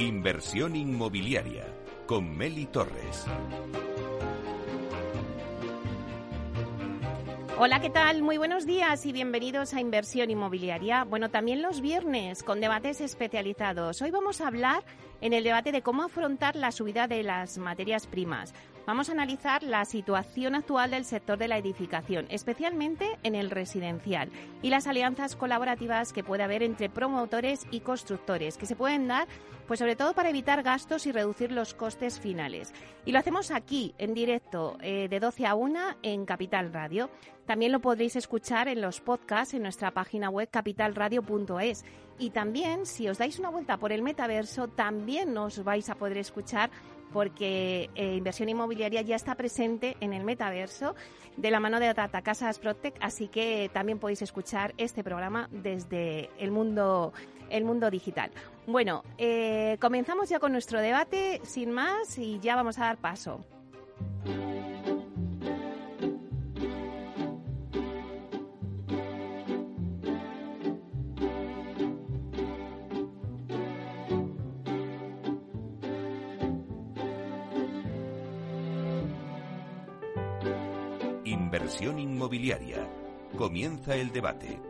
Inversión inmobiliaria con Meli Torres. Hola, ¿qué tal? Muy buenos días y bienvenidos a Inversión Inmobiliaria. Bueno, también los viernes con debates especializados. Hoy vamos a hablar en el debate de cómo afrontar la subida de las materias primas. Vamos a analizar la situación actual del sector de la edificación, especialmente en el residencial, y las alianzas colaborativas que puede haber entre promotores y constructores, que se pueden dar, pues sobre todo para evitar gastos y reducir los costes finales. Y lo hacemos aquí, en directo, eh, de 12 a 1 en Capital Radio. También lo podréis escuchar en los podcasts en nuestra página web capitalradio.es. Y también, si os dais una vuelta por el metaverso, también nos vais a poder escuchar porque eh, inversión inmobiliaria ya está presente en el metaverso de la mano de Data Casas Protec, así que también podéis escuchar este programa desde el mundo, el mundo digital. Bueno, eh, comenzamos ya con nuestro debate, sin más, y ya vamos a dar paso. Inversión inmobiliaria. Comienza el debate.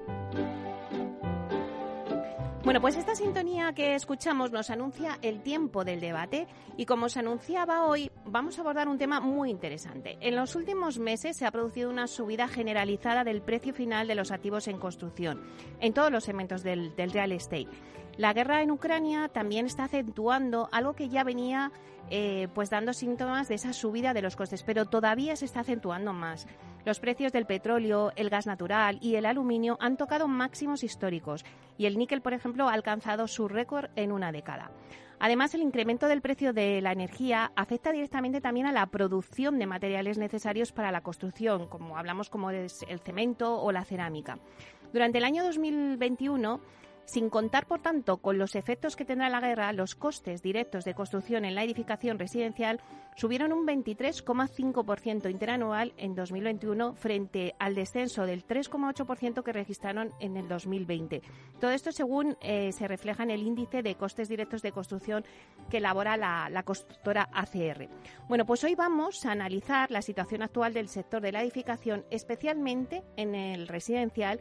Bueno, pues esta sintonía que escuchamos nos anuncia el tiempo del debate y como os anunciaba hoy, vamos a abordar un tema muy interesante. En los últimos meses se ha producido una subida generalizada del precio final de los activos en construcción en todos los segmentos del, del real estate. La guerra en Ucrania también está acentuando algo que ya venía eh, pues dando síntomas de esa subida de los costes, pero todavía se está acentuando más. Los precios del petróleo, el gas natural y el aluminio han tocado máximos históricos y el níquel, por ejemplo, ha alcanzado su récord en una década. Además, el incremento del precio de la energía afecta directamente también a la producción de materiales necesarios para la construcción, como hablamos como el cemento o la cerámica. Durante el año 2021 sin contar, por tanto, con los efectos que tendrá la guerra, los costes directos de construcción en la edificación residencial subieron un 23,5% interanual en 2021 frente al descenso del 3,8% que registraron en el 2020. Todo esto según eh, se refleja en el índice de costes directos de construcción que elabora la, la constructora ACR. Bueno, pues hoy vamos a analizar la situación actual del sector de la edificación, especialmente en el residencial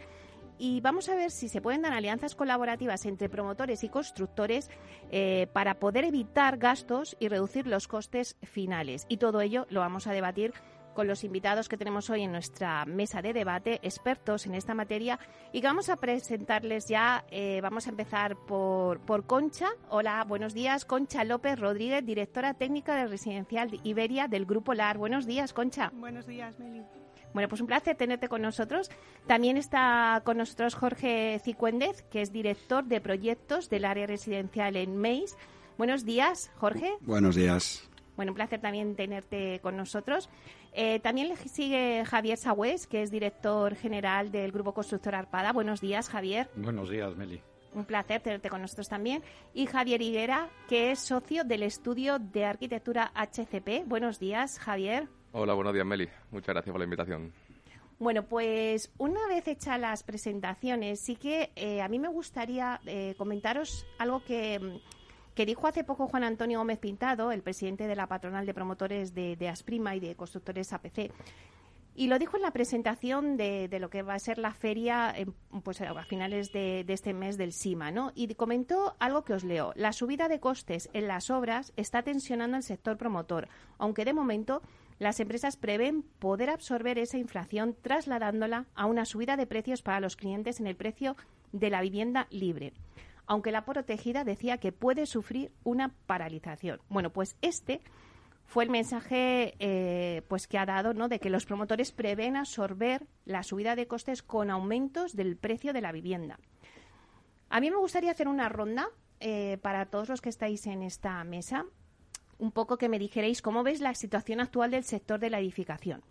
y vamos a ver si se pueden dar alianzas colaborativas entre promotores y constructores eh, para poder evitar gastos y reducir los costes finales. Y todo ello lo vamos a debatir con los invitados que tenemos hoy en nuestra mesa de debate, expertos en esta materia, y vamos a presentarles ya. Eh, vamos a empezar por, por Concha. Hola, buenos días. Concha López Rodríguez, directora técnica de Residencial Iberia del Grupo LAR. Buenos días, Concha. Buenos días, Meli. Bueno, pues un placer tenerte con nosotros. También está con nosotros Jorge Cicuéndez, que es director de proyectos del área residencial en MEIS. Buenos días, Jorge. Buenos días. Bueno, un placer también tenerte con nosotros. Eh, también le sigue Javier Sagüez, que es director general del Grupo Constructor Arpada. Buenos días, Javier. Buenos días, Meli. Un placer tenerte con nosotros también. Y Javier Higuera, que es socio del estudio de arquitectura HCP. Buenos días, Javier. Hola, buenos días, Meli. Muchas gracias por la invitación. Bueno, pues una vez hechas las presentaciones, sí que eh, a mí me gustaría eh, comentaros algo que, que, dijo hace poco Juan Antonio Gómez Pintado, el presidente de la patronal de promotores de, Asprima y de constructores APC. Y lo dijo en la presentación de, de, lo que va a ser la feria pues, a finales de, de, este mes del SIMA, ¿no? Y comentó algo que os leo. La subida de costes en las obras está tensionando el sector promotor, aunque de momento las empresas prevén poder absorber esa inflación trasladándola a una subida de precios para los clientes en el precio de la vivienda libre. Aunque la protegida decía que puede sufrir una paralización. Bueno, pues este fue el mensaje eh, pues que ha dado ¿no? de que los promotores prevén absorber la subida de costes con aumentos del precio de la vivienda. A mí me gustaría hacer una ronda eh, para todos los que estáis en esta mesa un poco que me dijerais cómo ves la situación actual del sector de la edificación.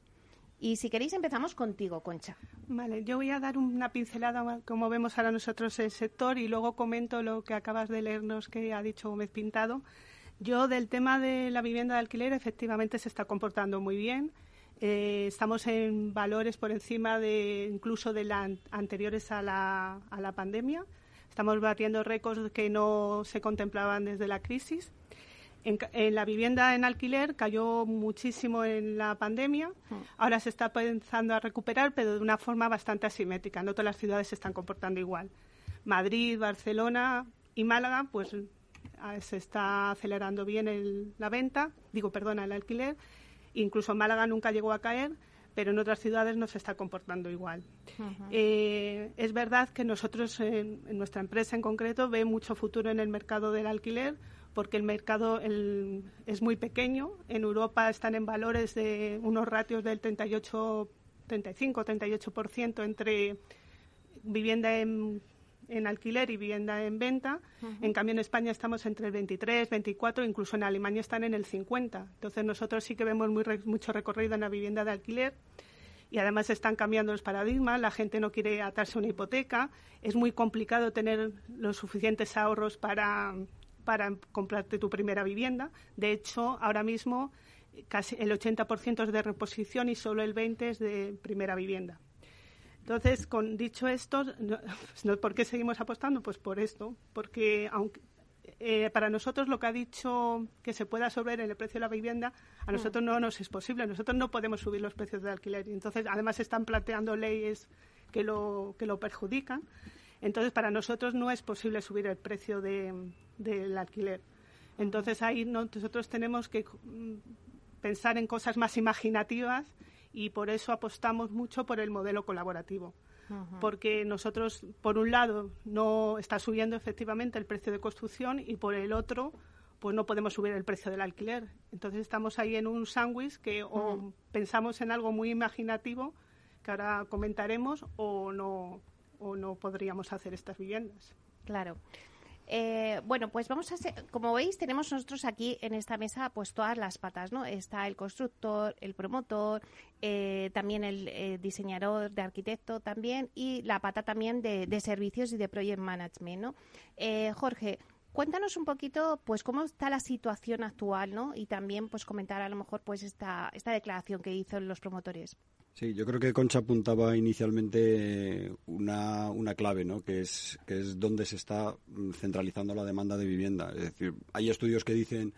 Y si queréis empezamos contigo, Concha. Vale, yo voy a dar una pincelada como vemos ahora nosotros el sector y luego comento lo que acabas de leernos que ha dicho Gómez Pintado. Yo del tema de la vivienda de alquiler efectivamente se está comportando muy bien. Eh, estamos en valores por encima de incluso de las anteriores a la, a la pandemia Estamos batiendo récords que no se contemplaban desde la crisis. En, la vivienda en alquiler cayó muchísimo en la pandemia. Ahora se está pensando a recuperar, pero de una forma bastante asimétrica. No todas las ciudades se están comportando igual. Madrid, Barcelona y Málaga, pues se está acelerando bien la venta, digo, perdona, el alquiler. Incluso Málaga nunca llegó a caer, pero en otras ciudades no se está comportando igual. Eh, es verdad que nosotros, en, nuestra empresa en concreto, ve mucho futuro en el mercado del alquiler porque el mercado es muy pequeño. En Europa están en valores de unos ratios del 38, 35, 38% entre vivienda en en alquiler y vivienda en venta. En cambio, en España estamos entre el 23, 24, incluso en Alemania están en el 50. Entonces, nosotros sí que vemos muy mucho recorrido en la vivienda de alquiler y además están cambiando los paradigmas. La gente no quiere atarse a una hipoteca. Es muy complicado tener los suficientes ahorros para, para comprarte tu primera vivienda. De hecho, ahora mismo casi el 80% es de reposición y solo el 20% es de primera vivienda. Entonces, con dicho esto, ¿por qué seguimos apostando? Pues por esto, porque aunque eh, para nosotros lo que ha dicho que se pueda subir en el precio de la vivienda, a nosotros no nos es posible. Nosotros no podemos subir los precios de alquiler. Entonces, además, están planteando leyes que lo, que lo perjudican. Entonces, para nosotros no es posible subir el precio del alquiler. Entonces, ahí nosotros tenemos que mm, pensar en cosas más imaginativas y por eso apostamos mucho por el modelo colaborativo. Porque nosotros, por un lado, no está subiendo efectivamente el precio de construcción y por el otro, pues no podemos subir el precio del alquiler. Entonces estamos ahí en un sándwich que o pensamos en algo muy imaginativo, que ahora comentaremos, o no, o no podríamos hacer estas viviendas. Claro. Eh, bueno, pues vamos a ser, como veis, tenemos nosotros aquí en esta mesa pues todas las patas, ¿no? Está el constructor, el promotor, eh, también el eh, diseñador de arquitecto también y la pata también de, servicios y de project management, ¿no? Jorge, cuéntanos un poquito pues cómo está la situación actual, ¿no? Y también pues comentar a lo mejor pues esta, esta declaración que hizo los promotores. Sí, yo creo que Concha apuntaba inicialmente una, una clave, ¿no? que, es, que es donde se está centralizando la demanda de vivienda. Es decir, hay estudios que dicen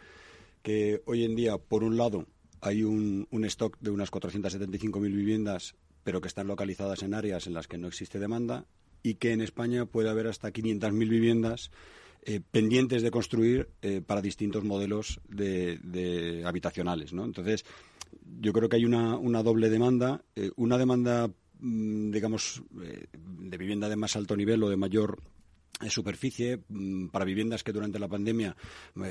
que hoy en día, por un lado, hay un, un stock de unas 475.000 viviendas, pero que están localizadas en áreas en las que no existe demanda, y que en España puede haber hasta 500.000 viviendas eh, pendientes de construir eh, para distintos modelos de, de habitacionales. ¿no? Entonces, yo creo que hay una, una doble demanda, eh, una demanda, mm, digamos, eh, de vivienda de más alto nivel o de mayor eh, superficie mm, para viviendas que durante la pandemia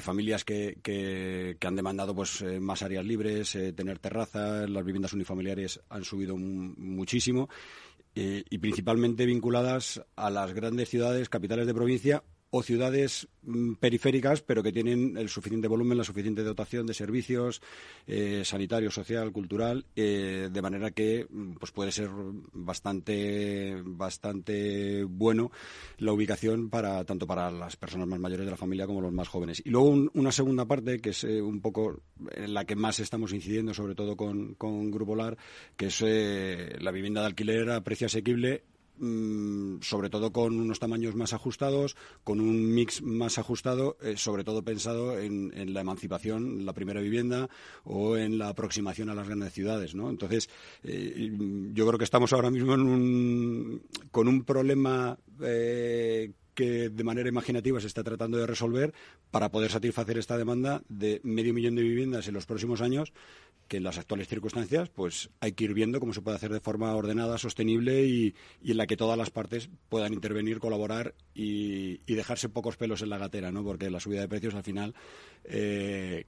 familias que, que, han demandado pues más áreas libres tener terrazas las viviendas unifamiliares han subido muchísimo y principalmente vinculadas a las grandes ciudades capitales de provincia o ciudades mm, periféricas, pero que tienen el suficiente volumen, la suficiente dotación de servicios eh, sanitario, social, cultural, eh, de manera que mm, pues puede ser bastante bastante bueno la ubicación para tanto para las personas más mayores de la familia como los más jóvenes. Y luego una segunda parte que es eh, un poco en la que más estamos incidiendo, sobre todo con, con Grupo LAR, que es la vivienda de alquiler a precio asequible sobre todo con unos tamaños más ajustados, con un mix más ajustado, eh, sobre todo pensado en, la emancipación, la primera vivienda o en la aproximación a las grandes ciudades, ¿no? Entonces, eh, yo creo que estamos ahora mismo con un problema eh, que de manera imaginativa se está tratando de resolver para poder satisfacer esta demanda de medio millón de viviendas en los próximos años, que en las actuales circunstancias pues hay que ir viendo cómo se puede hacer de forma ordenada, sostenible y, en la que todas las partes puedan intervenir, colaborar y, dejarse pocos pelos en la gatera, ¿no? Porque la subida de precios al final eh,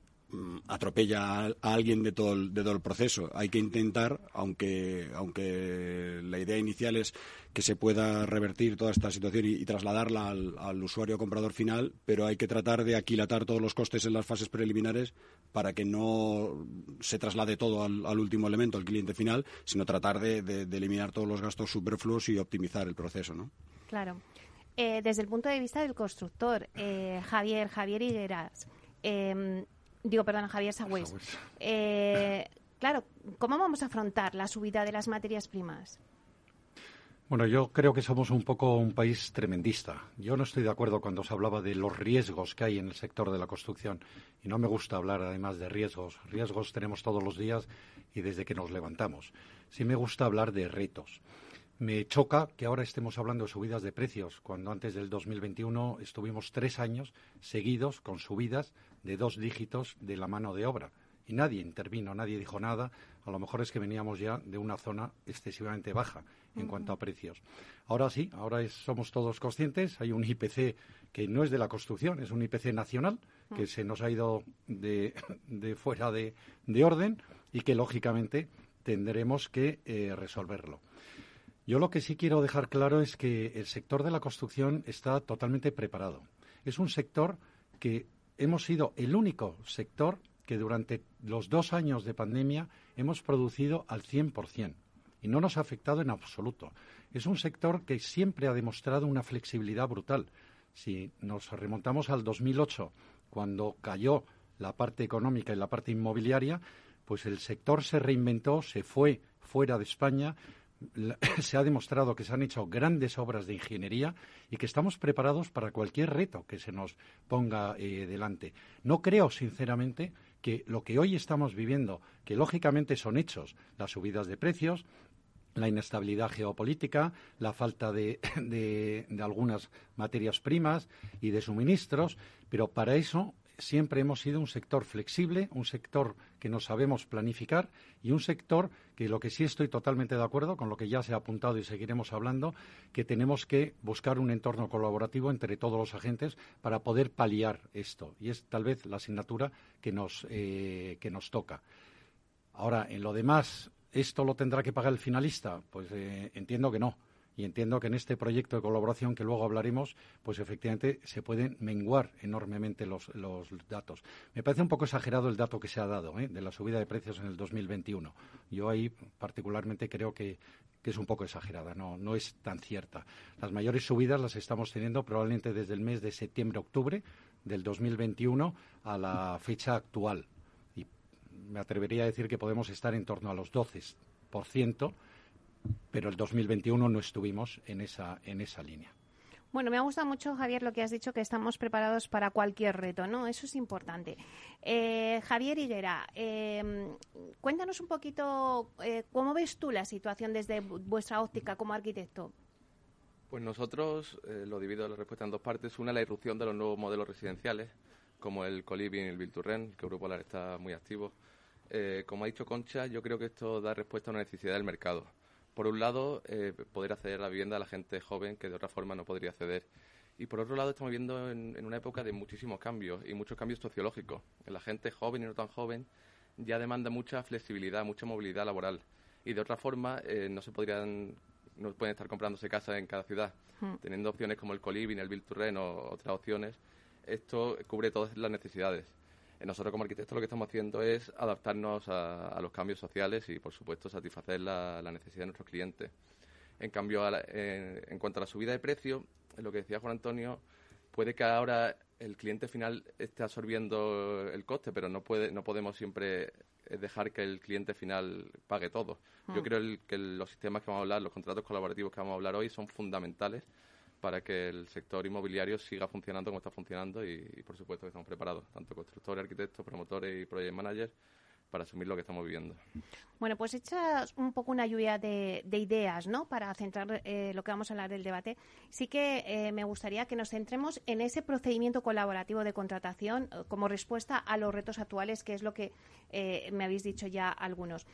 atropella a, alguien de todo, el, de todo el proceso. Hay que intentar, aunque, aunque la idea inicial es que se pueda revertir toda esta situación y, trasladarla al, usuario comprador final, pero hay que tratar de aquilatar todos los costes en las fases preliminares para que no se traslade todo al, último elemento, al cliente final, sino tratar de, eliminar todos los gastos superfluos y optimizar el proceso. ¿no? Claro. Eh, desde el punto de vista del constructor, eh, Javier, Javier Higueras, eh, digo, perdón, Javier Sagüez. Eh, claro, ¿cómo vamos a afrontar la subida de las materias primas? Bueno, yo creo que somos un poco un país tremendista. Yo no estoy de acuerdo cuando se hablaba de los riesgos que hay en el sector de la construcción. Y no me gusta hablar además de riesgos. Riesgos tenemos todos los días y desde que nos levantamos. Sí me gusta hablar de retos. Me choca que ahora estemos hablando de subidas de precios, cuando antes del 2021 estuvimos tres años seguidos con subidas de dos dígitos de la mano de obra. Y nadie intervino, nadie dijo nada. A lo mejor es que veníamos ya de una zona excesivamente baja en cuanto a precios. Ahora sí, ahora somos todos conscientes. Hay un IPC que no es de la construcción, es un IPC nacional que se nos ha ido de, fuera de, orden y que lógicamente tendremos que eh, resolverlo. Yo lo que sí quiero dejar claro es que el sector de la construcción está totalmente preparado. Es un sector que hemos sido el único sector que durante los dos años de pandemia hemos producido al 100% y no nos ha afectado en absoluto. Es un sector que siempre ha demostrado una flexibilidad brutal. Si nos remontamos al 2008, cuando cayó la parte económica y la parte inmobiliaria, pues el sector se reinventó, se fue fuera de España, se ha demostrado que se han hecho grandes obras de ingeniería y que estamos preparados para cualquier reto que se nos ponga eh, delante. No creo, sinceramente, que lo que hoy estamos viviendo, que lógicamente son hechos, las subidas de precios, la inestabilidad geopolítica, la falta de, algunas materias primas y de suministros, pero para eso siempre hemos sido un sector flexible, un sector que nos sabemos planificar y un sector que lo que sí estoy totalmente de acuerdo con lo que ya se ha apuntado y seguiremos hablando, que tenemos que buscar un entorno colaborativo entre todos los agentes para poder paliar esto. Y es tal vez la asignatura que nos, eh, que nos toca. Ahora, en lo demás, ¿Esto lo tendrá que pagar el finalista? Pues eh, entiendo que no. Y entiendo que en este proyecto de colaboración que luego hablaremos, pues efectivamente se pueden menguar enormemente los, datos. Me parece un poco exagerado el dato que se ha dado ¿eh? de la subida de precios en el 2021. Yo ahí particularmente creo que, es un poco exagerada, no, no es tan cierta. Las mayores subidas las estamos teniendo probablemente desde el mes de septiembre-octubre del 2021 a la fecha actual me atrevería a decir que podemos estar en torno a los 12%, pero el 2021 no estuvimos en esa, en esa línea. Bueno, me ha gustado mucho, Javier, lo que has dicho, que estamos preparados para cualquier reto, ¿no? Eso es importante. Eh, Javier Higuera, eh, cuéntanos un poquito eh, cómo ves tú la situación desde vuestra óptica como arquitecto. Pues nosotros lo divido la respuesta en dos partes. Una, la irrupción de los nuevos modelos residenciales, como el Colibri y el Bilturren, que Grupo Polar está muy activo. Eh, como ha dicho Concha, yo creo que esto da respuesta a una necesidad del mercado. Por un lado, eh, poder acceder a la vivienda a la gente joven que de otra forma no podría acceder. Y por otro lado, estamos viviendo en, una época de muchísimos cambios y muchos cambios sociológicos. La gente joven y no tan joven ya demanda mucha flexibilidad, mucha movilidad laboral. Y de otra forma, eh, no se podrían no pueden estar comprándose casa en cada ciudad. Hmm. Teniendo opciones como el Colibin, el Build o otras opciones, esto cubre todas las necesidades. Eh, nosotros como arquitectos lo que estamos haciendo es adaptarnos a, los cambios sociales y, por supuesto, satisfacer la, necesidad de nuestros clientes. En cambio, en cuanto a la subida de precio, lo que decía Juan Antonio, puede que ahora el cliente final esté absorbiendo el coste, pero no puede, no podemos siempre dejar que el cliente final pague todo. Yo hmm. creo que los sistemas que vamos a hablar, los contratos colaborativos que vamos a hablar hoy, son fundamentales para que el sector inmobiliario siga funcionando como está funcionando y, por supuesto que estamos preparados, tanto constructores, arquitectos, promotores y project managers, para asumir lo que estamos viviendo. Bueno, pues hecha un poco una lluvia de, ideas, ¿no? Para centrar eh, lo que vamos a hablar del debate. Sí que eh, me gustaría que nos centremos en ese procedimiento colaborativo de contratación eh, como respuesta a los retos actuales, que es lo que me habéis dicho ya algunos.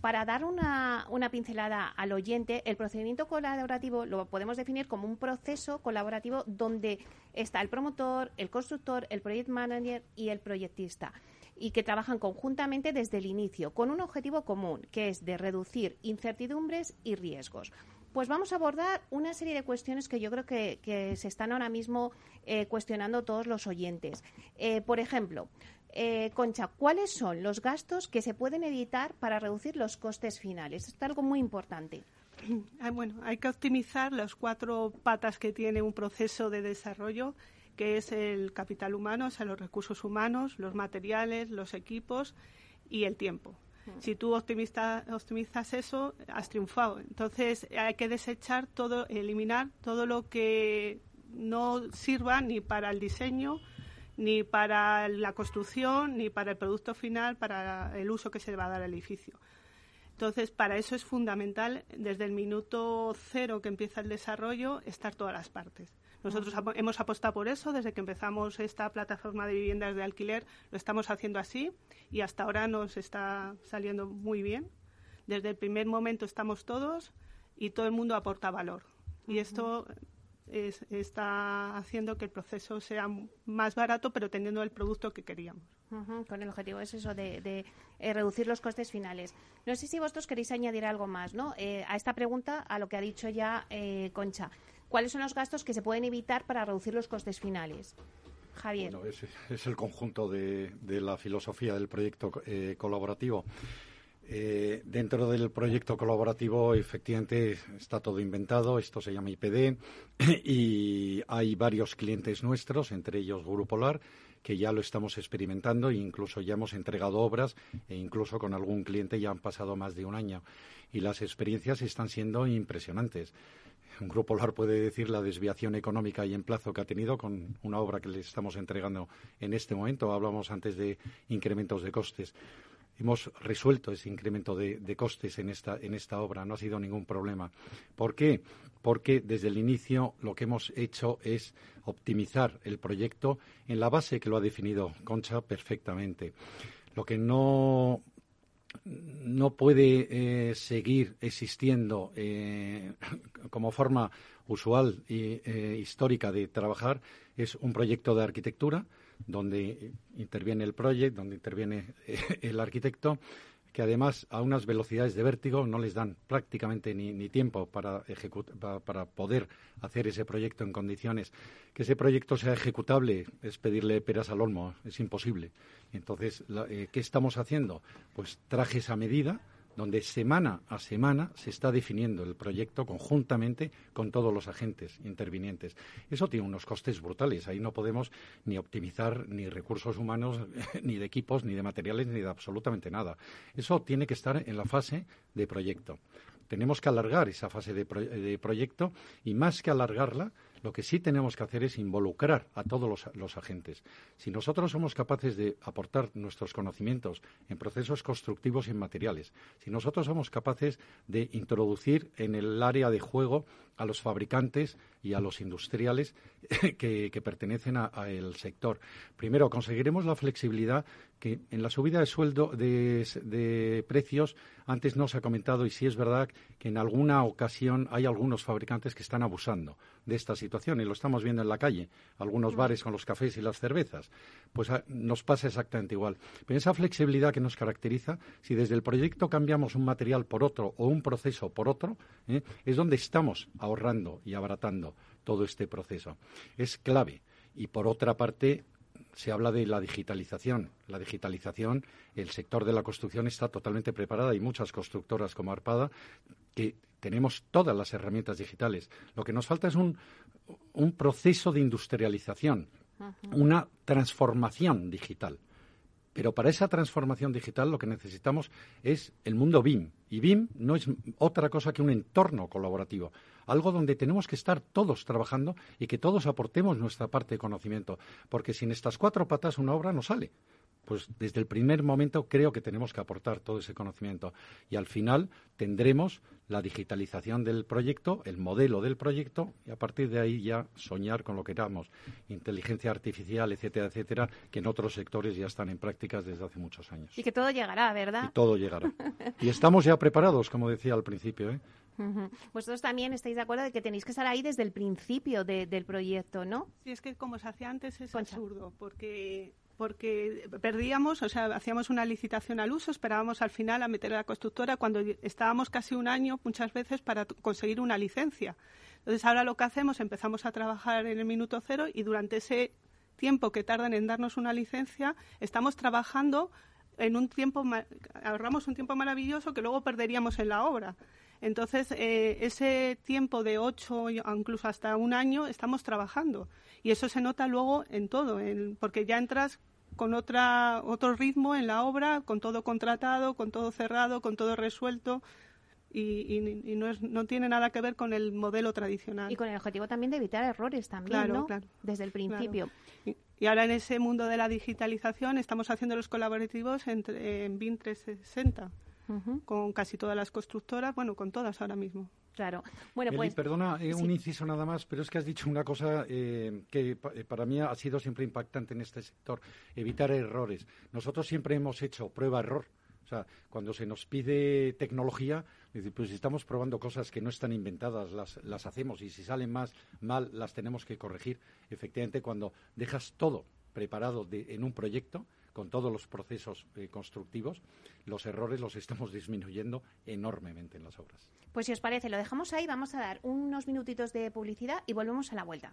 para dar una, una pincelada al oyente, el procedimiento colaborativo lo podemos definir como un proceso colaborativo donde está el promotor, el constructor, el project manager y el proyectista y que trabajan conjuntamente desde el inicio, con un objetivo común, que es de reducir incertidumbres y riesgos. Pues vamos a abordar una serie de cuestiones que yo creo que, se están ahora mismo eh, cuestionando todos los oyentes. Eh, por ejemplo, eh, Concha, ¿cuáles son los gastos que se pueden evitar para reducir los costes finales? Esto es algo muy importante. Ah, bueno, hay que optimizar las cuatro patas que tiene un proceso de desarrollo que es el capital humano, o sea, los recursos humanos, los materiales, los equipos y el tiempo. Si tú optimizas eso, has triunfado. Entonces hay que desechar todo, eliminar todo lo que no sirva ni para el diseño, ni para la construcción, ni para el producto final, para el uso que se le va a dar al edificio. Entonces, para eso es fundamental, desde el minuto cero que empieza el desarrollo, estar todas las partes. Nosotros hemos apostado por eso desde que empezamos esta plataforma de viviendas de alquiler, lo estamos haciendo así y hasta ahora nos está saliendo muy bien. Desde el primer momento estamos todos y todo el mundo aporta valor. Y esto está haciendo que el proceso sea más barato, pero teniendo el producto que queríamos. con el objetivo es eso de, eh, reducir los costes finales. No sé si vosotros queréis añadir algo más, ¿no? Eh, a esta pregunta, a lo que ha dicho ya eh, Concha. ¿Cuáles son los gastos que se pueden evitar para reducir los costes finales? Javier. Es, el conjunto de, la filosofía del proyecto eh, colaborativo. Eh, dentro del proyecto colaborativo, efectivamente, está todo inventado. Esto se llama IPD y hay varios clientes nuestros, entre ellos Grupo Polar, que ya lo estamos experimentando e incluso ya hemos entregado obras e incluso con algún cliente ya han pasado más de un año. Y las experiencias están siendo impresionantes un Grupo LAR puede decir la desviación económica y en plazo que ha tenido con una obra que le estamos entregando en este momento. Hablamos antes de incrementos de costes. Hemos resuelto ese incremento de, costes en esta, en esta obra, no ha sido ningún problema. ¿Por qué? Porque desde el inicio lo que hemos hecho es optimizar el proyecto en la base que lo ha definido Concha perfectamente. Lo que no no puede eh, seguir existiendo eh, como forma usual y eh, histórica de trabajar es un proyecto de arquitectura donde interviene el proyecto, donde interviene el arquitecto que además a unas velocidades de vértigo no les dan prácticamente ni, tiempo para, para poder hacer ese proyecto en condiciones. Que ese proyecto sea ejecutable es pedirle peras al olmo, es imposible. Entonces, eh, ¿qué estamos haciendo? Pues trajes a medida donde semana a semana se está definiendo el proyecto conjuntamente con todos los agentes intervinientes. Eso tiene unos costes brutales. Ahí no podemos ni optimizar ni recursos humanos, ni de equipos, ni de materiales, ni de absolutamente nada. Eso tiene que estar en la fase de proyecto. Tenemos que alargar esa fase de, de proyecto y más que alargarla, lo que sí tenemos que hacer es involucrar a todos los, agentes. Si nosotros somos capaces de aportar nuestros conocimientos en procesos constructivos y en materiales, si nosotros somos capaces de introducir en el área de juego a los fabricantes y a los industriales que, pertenecen al sector. Primero, conseguiremos la flexibilidad que en la subida de sueldo de, precios antes no se ha comentado y sí es verdad que en alguna ocasión hay algunos fabricantes que están abusando de esta situación y lo estamos viendo en la calle, algunos bares con los cafés y las cervezas. Pues ah, nos pasa exactamente igual. Pero esa flexibilidad que nos caracteriza, si desde el proyecto cambiamos un material por otro o un proceso por otro, ¿eh? es donde estamos ahorrando y abaratando todo este proceso. Es clave. Y por otra parte, se habla de la digitalización. La digitalización, el sector de la construcción está totalmente preparada. Hay muchas constructoras como Arpada que tenemos todas las herramientas digitales. Lo que nos falta es un, un proceso de industrialización, una transformación digital. Pero para esa transformación digital lo que necesitamos es el mundo BIM. Y BIM no es otra cosa que un entorno colaborativo, algo donde tenemos que estar todos trabajando y que todos aportemos nuestra parte de conocimiento, porque sin estas cuatro patas una obra no sale pues desde el primer momento creo que tenemos que aportar todo ese conocimiento y al final tendremos la digitalización del proyecto, el modelo del proyecto y a partir de ahí ya soñar con lo que queramos, inteligencia artificial, etcétera, etcétera, que en otros sectores ya están en prácticas desde hace muchos años. Y que todo llegará, ¿verdad? Y todo llegará. y estamos ya preparados, como decía al principio, ¿eh? Vosotros también estáis de acuerdo de que tenéis que estar ahí desde el principio del proyecto, ¿no? Sí, es que como se hacía antes es absurdo, porque porque perdíamos, o sea, hacíamos una licitación al uso, esperábamos al final a meter a la constructora cuando estábamos casi un año muchas veces para conseguir una licencia. Entonces ahora lo que hacemos, empezamos a trabajar en el minuto cero y durante ese tiempo que tardan en darnos una licencia, estamos trabajando en un tiempo, ahorramos un tiempo maravilloso que luego perderíamos en la obra. Entonces, eh, ese tiempo de ocho, incluso hasta un año, estamos trabajando. Y eso se nota luego en todo, porque ya entras con otra, otro ritmo en la obra, con todo contratado, con todo cerrado, con todo resuelto. Y, no, es, no tiene nada que ver con el modelo tradicional. Y con el objetivo también de evitar errores también, ¿no? Desde el principio. Y, ahora en ese mundo de la digitalización estamos haciendo los colaborativos entre, en BIM 360 con casi todas las constructoras, bueno, con todas ahora mismo. Claro. Bueno, pues. Perdona, eh, un inciso nada más, pero es que has dicho una cosa eh, que eh, para mí ha sido siempre impactante en este sector: evitar errores. Nosotros siempre hemos hecho prueba-error. O sea, cuando se nos pide tecnología, pues si estamos probando cosas que no están inventadas, las, las hacemos y si salen más mal, las tenemos que corregir. Efectivamente, cuando dejas todo preparado en un proyecto, con todos los procesos eh, constructivos, los errores los estamos disminuyendo enormemente en las obras. Pues si os parece, lo dejamos ahí, vamos a dar unos minutitos de publicidad y volvemos a la vuelta.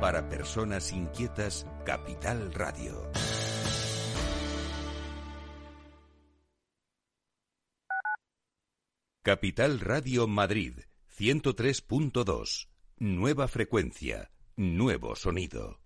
Para personas inquietas, Capital Radio. Capital Radio Madrid, 103.2. Nueva frecuencia, nuevo sonido.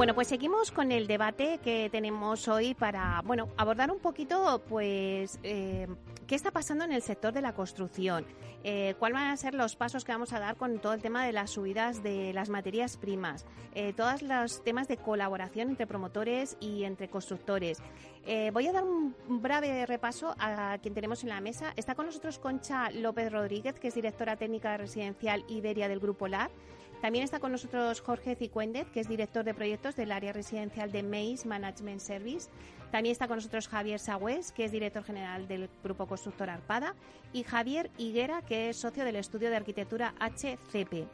Bueno, pues seguimos con el debate que tenemos hoy para, bueno, abordar un poquito, pues, eh, qué está pasando en el sector de la construcción, eh, cuáles van a ser los pasos que vamos a dar con todo el tema de las subidas de las materias primas, eh, todos los temas de colaboración entre promotores y entre constructores. Eh, voy a dar un breve repaso a quien tenemos en la mesa. Está con nosotros Concha López Rodríguez, que es directora técnica residencial Iberia del Grupo LAR. También está con nosotros Jorge Cicuéndez, que es director de proyectos del área residencial de MEIS Management Service. También está con nosotros Javier Sagüez, que es director general del Grupo Constructor Arpada. Y Javier Higuera, que es socio del estudio de arquitectura HCP.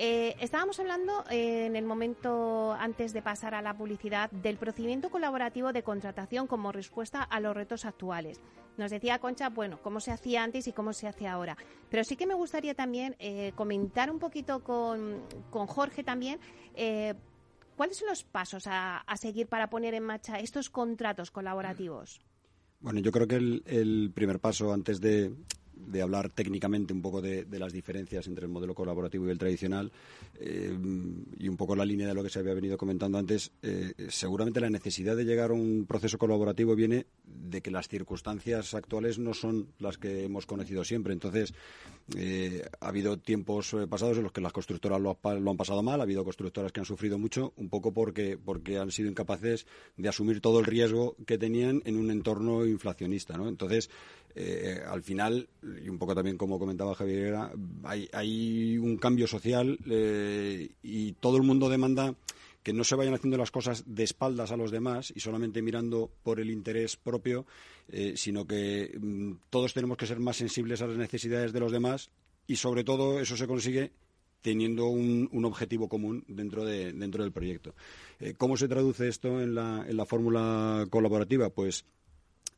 Eh, estábamos hablando eh, en el momento antes de pasar a la publicidad del procedimiento colaborativo de contratación como respuesta a los retos actuales. Nos decía Concha, bueno, cómo se hacía antes y cómo se hace ahora. Pero sí que me gustaría también eh, comentar un poquito con, Jorge también. ¿Cuáles son los pasos a, seguir para poner en marcha estos contratos colaborativos? Bueno, yo creo que el primer paso antes de, de hablar técnicamente un poco de, las diferencias entre el modelo colaborativo y el tradicional eh, y un poco la línea de lo que se había venido comentando antes, eh, seguramente la necesidad de llegar a un proceso colaborativo viene de que las circunstancias actuales no son las que hemos conocido siempre. Entonces, eh, ha habido tiempos pasados en los que las constructoras lo, han pasado mal, ha habido constructoras que han sufrido mucho, un poco porque, porque han sido incapaces de asumir todo el riesgo que tenían en un entorno inflacionista. ¿no? Entonces, eh, al final, y un poco también como comentaba Javier, hay, hay un cambio social eh, y todo el mundo demanda que no se vayan haciendo las cosas de espaldas a los demás y solamente mirando por el interés propio, eh, sino que mm, todos tenemos que ser más sensibles a las necesidades de los demás y sobre todo eso se consigue teniendo un, un objetivo común dentro, de, dentro del proyecto. ¿Cómo se traduce esto en la, en la fórmula colaborativa? Pues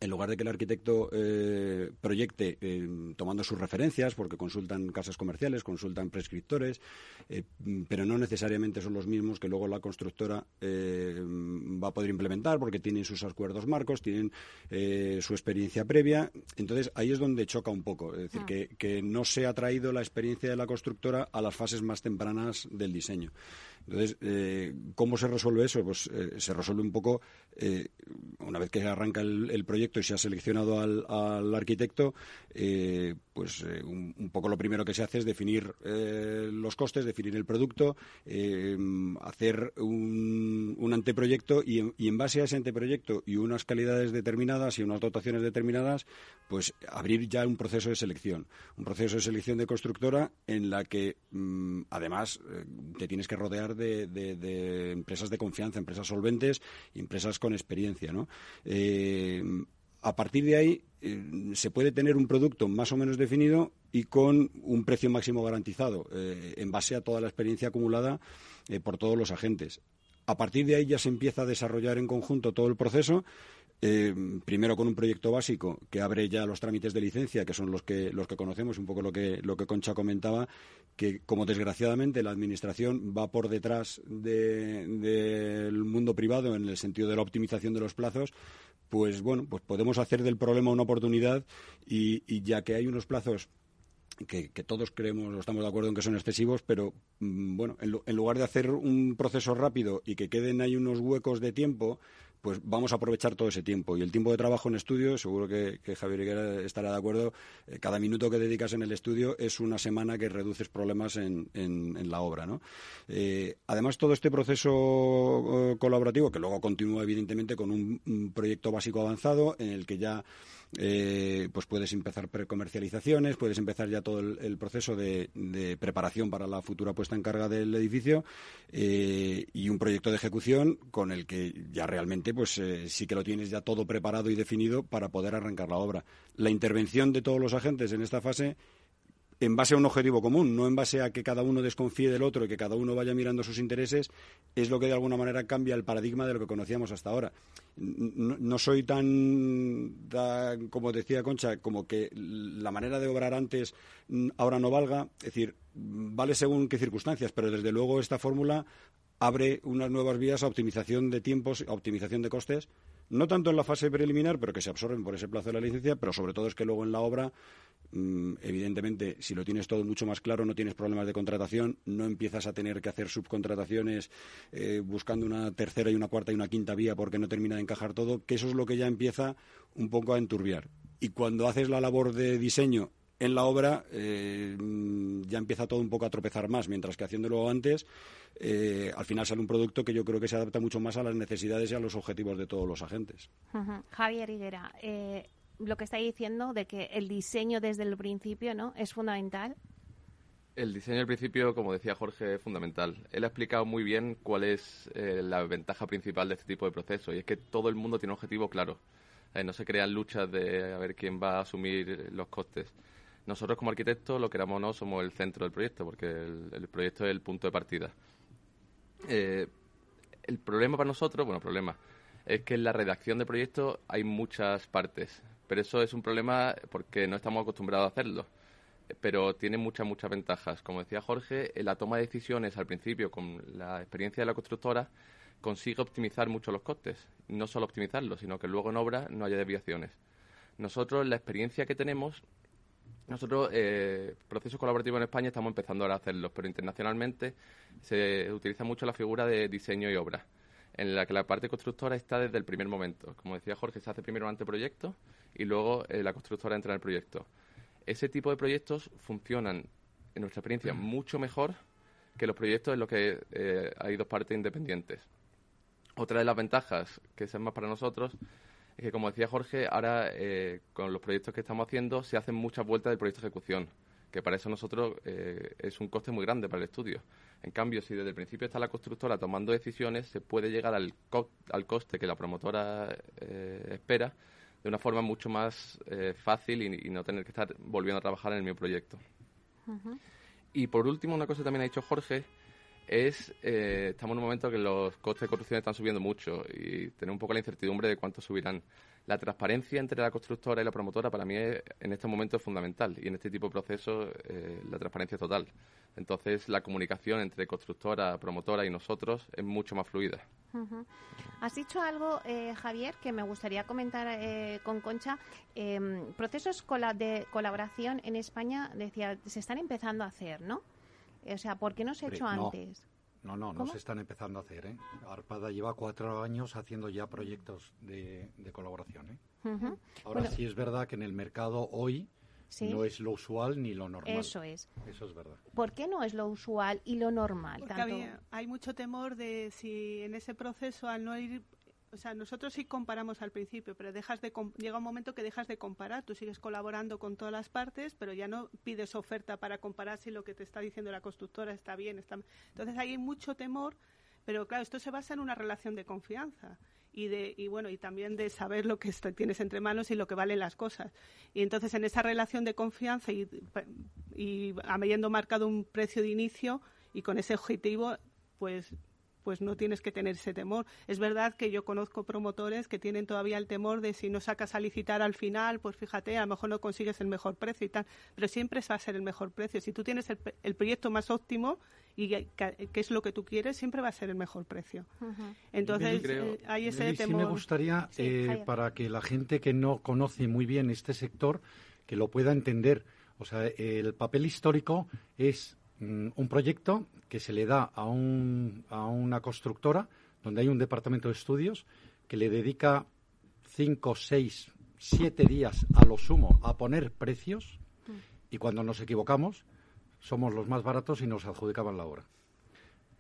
en lugar de que el arquitecto eh, proyecte eh, tomando sus referencias, porque consultan casas comerciales, consultan prescriptores, eh, pero no necesariamente son los mismos que luego la constructora va a poder implementar, porque tienen sus acuerdos marcos, tienen su experiencia previa. Entonces, ahí es donde choca un poco. Es decir, ah. que, que no se ha traído la experiencia de la constructora a las fases más tempranas del diseño. Entonces, eh, ¿cómo se resuelve eso? Pues eh, se resuelve un poco, eh, una vez que arranca el, proyecto y se ha seleccionado al, arquitecto, pues un, poco lo primero que se hace es definir los costes, definir el producto, hacer un, anteproyecto y en, y en, base a ese anteproyecto y unas calidades determinadas y unas dotaciones determinadas, pues abrir ya un proceso de selección. Un proceso de selección de constructora en la que, mm, además, te tienes que rodear de, empresas de confianza, empresas solventes empresas con experiencia. Eh, a partir de ahí eh, se puede tener un producto más o menos definido y con un precio máximo garantizado eh, en base a toda la experiencia acumulada por todos los agentes. A partir de ahí ya se empieza a desarrollar en conjunto todo el proceso primero con un proyecto básico que abre ya los trámites de licencia, que son los que, los que conocemos, un poco lo que, lo que Concha comentaba, que como desgraciadamente la Administración va por detrás del mundo privado en el sentido de la optimización de los plazos, pues bueno, pues podemos hacer del problema una oportunidad y, ya que hay unos plazos que, todos creemos, estamos de acuerdo en que son excesivos, pero mm, bueno, en, lugar de hacer un proceso rápido y que queden ahí unos huecos de tiempo, pues vamos a aprovechar todo ese tiempo. Y el tiempo de trabajo en estudio, seguro que, Javier Higuera estará de acuerdo, eh, cada minuto que dedicas en el estudio es una semana que reduces problemas en, la obra. ¿no? Eh, además, todo este proceso eh, colaborativo, que luego continúa evidentemente con un proyecto básico avanzado, en el que ya eh, pues puedes empezar precomercializaciones, puedes empezar ya todo el, proceso de, preparación para la futura puesta en carga del edificio eh, y un proyecto de ejecución con el que ya realmente pues eh, sí que lo tienes ya todo preparado y definido para poder arrancar la obra. La intervención de todos los agentes en esta fase en base a un objetivo común, no en base a que cada uno desconfíe del otro y que cada uno vaya mirando sus intereses, es lo que de alguna manera cambia el paradigma de lo que conocíamos hasta ahora. No, soy tan, como decía Concha, como que la manera de obrar antes ahora no valga, es decir, vale según qué circunstancias, pero desde luego esta fórmula abre unas nuevas vías a optimización de tiempos, a optimización de costes no tanto en la fase preliminar, pero que se absorben por ese plazo de la licencia, pero sobre todo es que luego en la obra, mm, evidentemente, si lo tienes todo mucho más claro, no tienes problemas de contratación, no empiezas a tener que hacer subcontrataciones eh, buscando una tercera y una cuarta y una quinta vía porque no termina de encajar todo, que eso es lo que ya empieza un poco a enturbiar. Y cuando haces la labor de diseño en la obra eh, ya empieza todo un poco a tropezar más, mientras que haciéndolo antes, eh, al final sale un producto que yo creo que se adapta mucho más a las necesidades y a los objetivos de todos los agentes. Javier Higuera, eh, lo que está diciendo de que el diseño desde el principio no es fundamental. El diseño al principio, como decía Jorge, es fundamental. Él ha explicado muy bien cuál es la ventaja principal de este tipo de proceso y es que todo el mundo tiene un objetivo claro. no se crean luchas de a ver quién va a asumir los costes nosotros como arquitectos, lo queramos o no, somos el centro del proyecto, porque el, proyecto es el punto de partida. Eh, el problema para nosotros, bueno, problema, es que en la redacción de proyectos hay muchas partes, pero eso es un problema porque no estamos acostumbrados a hacerlo. Pero tiene muchas, muchas ventajas. Como decía Jorge, en la toma de decisiones al principio, con la experiencia de la constructora, consigue optimizar mucho los costes. No solo optimizarlos, sino que luego en obra no haya desviaciones. Nosotros, la experiencia que tenemos nosotros, eh, procesos colaborativos en España, estamos empezando ahora a hacerlos, pero internacionalmente se utiliza mucho la figura de diseño y obra, en la que la parte constructora está desde el primer momento. Como decía Jorge, se hace primero un anteproyecto y luego eh, la constructora entra en el proyecto. Ese tipo de proyectos funcionan, en nuestra experiencia, mucho mejor que los proyectos en los que eh, hay dos partes independientes. Otra de las ventajas, que es más para nosotros, es que, como decía Jorge, ahora eh, con los proyectos que estamos haciendo se hacen muchas vueltas del proyecto de ejecución, que para eso nosotros eh, es un coste muy grande para el estudio. En cambio, si desde el principio está la constructora tomando decisiones, se puede llegar al, al coste que la promotora eh, espera de una forma mucho más fácil y, no tener que estar volviendo a trabajar en el mismo proyecto. Y por último, una cosa que también ha dicho Jorge, es, eh, estamos en un momento que los costes de construcción están subiendo mucho y tenemos un poco la incertidumbre de cuánto subirán. La transparencia entre la constructora y la promotora para mí en este momento es fundamental y en este tipo de procesos eh, la transparencia es total. Entonces la comunicación entre constructora, promotora y nosotros es mucho más fluida. Has dicho algo, eh, Javier, que me gustaría comentar con Concha. Em, procesos de colaboración en España, decía, se están empezando a hacer, ¿no? O sea, ¿por qué no se ha hecho antes? No, no, no se están empezando a hacer. ¿eh? Arpada lleva cuatro años haciendo ya proyectos de, colaboración. ¿eh? Ahora sí es verdad que en el mercado hoy no es lo usual ni lo normal. Eso es. Eso es verdad. ¿Por qué no es lo usual y lo normal? Porque hay mucho temor de si en ese proceso, al no ir o sea, nosotros sí comparamos al principio, pero dejas de llega un momento que dejas de comparar. Tú sigues colaborando con todas las partes, pero ya no pides oferta para comparar si lo que te está diciendo la constructora está bien. Está... Entonces hay mucho temor, pero claro, esto se basa en una relación de confianza y de y bueno y también de saber lo que tienes entre manos y lo que valen las cosas. Y entonces en esa relación de confianza y, y habiendo marcado un precio de inicio y con ese objetivo, pues pues no tienes que tener ese temor. Es verdad que yo conozco promotores que tienen todavía el temor de si no sacas a licitar al final, pues fíjate, a lo mejor no consigues el mejor precio y tal, pero siempre va a ser el mejor precio. Si tú tienes el, proyecto más óptimo y que, es lo que tú quieres, siempre va a ser el mejor precio. Entonces, eh, hay ese temor. Sí me gustaría, eh, para que la gente que no conoce muy bien este sector, que lo pueda entender. O sea, el papel histórico es un proyecto que se le da a, un, a una constructora donde hay un departamento de estudios que le dedica cinco, seis, siete días a lo sumo a poner precios y cuando nos equivocamos somos los más baratos y nos adjudicaban la obra.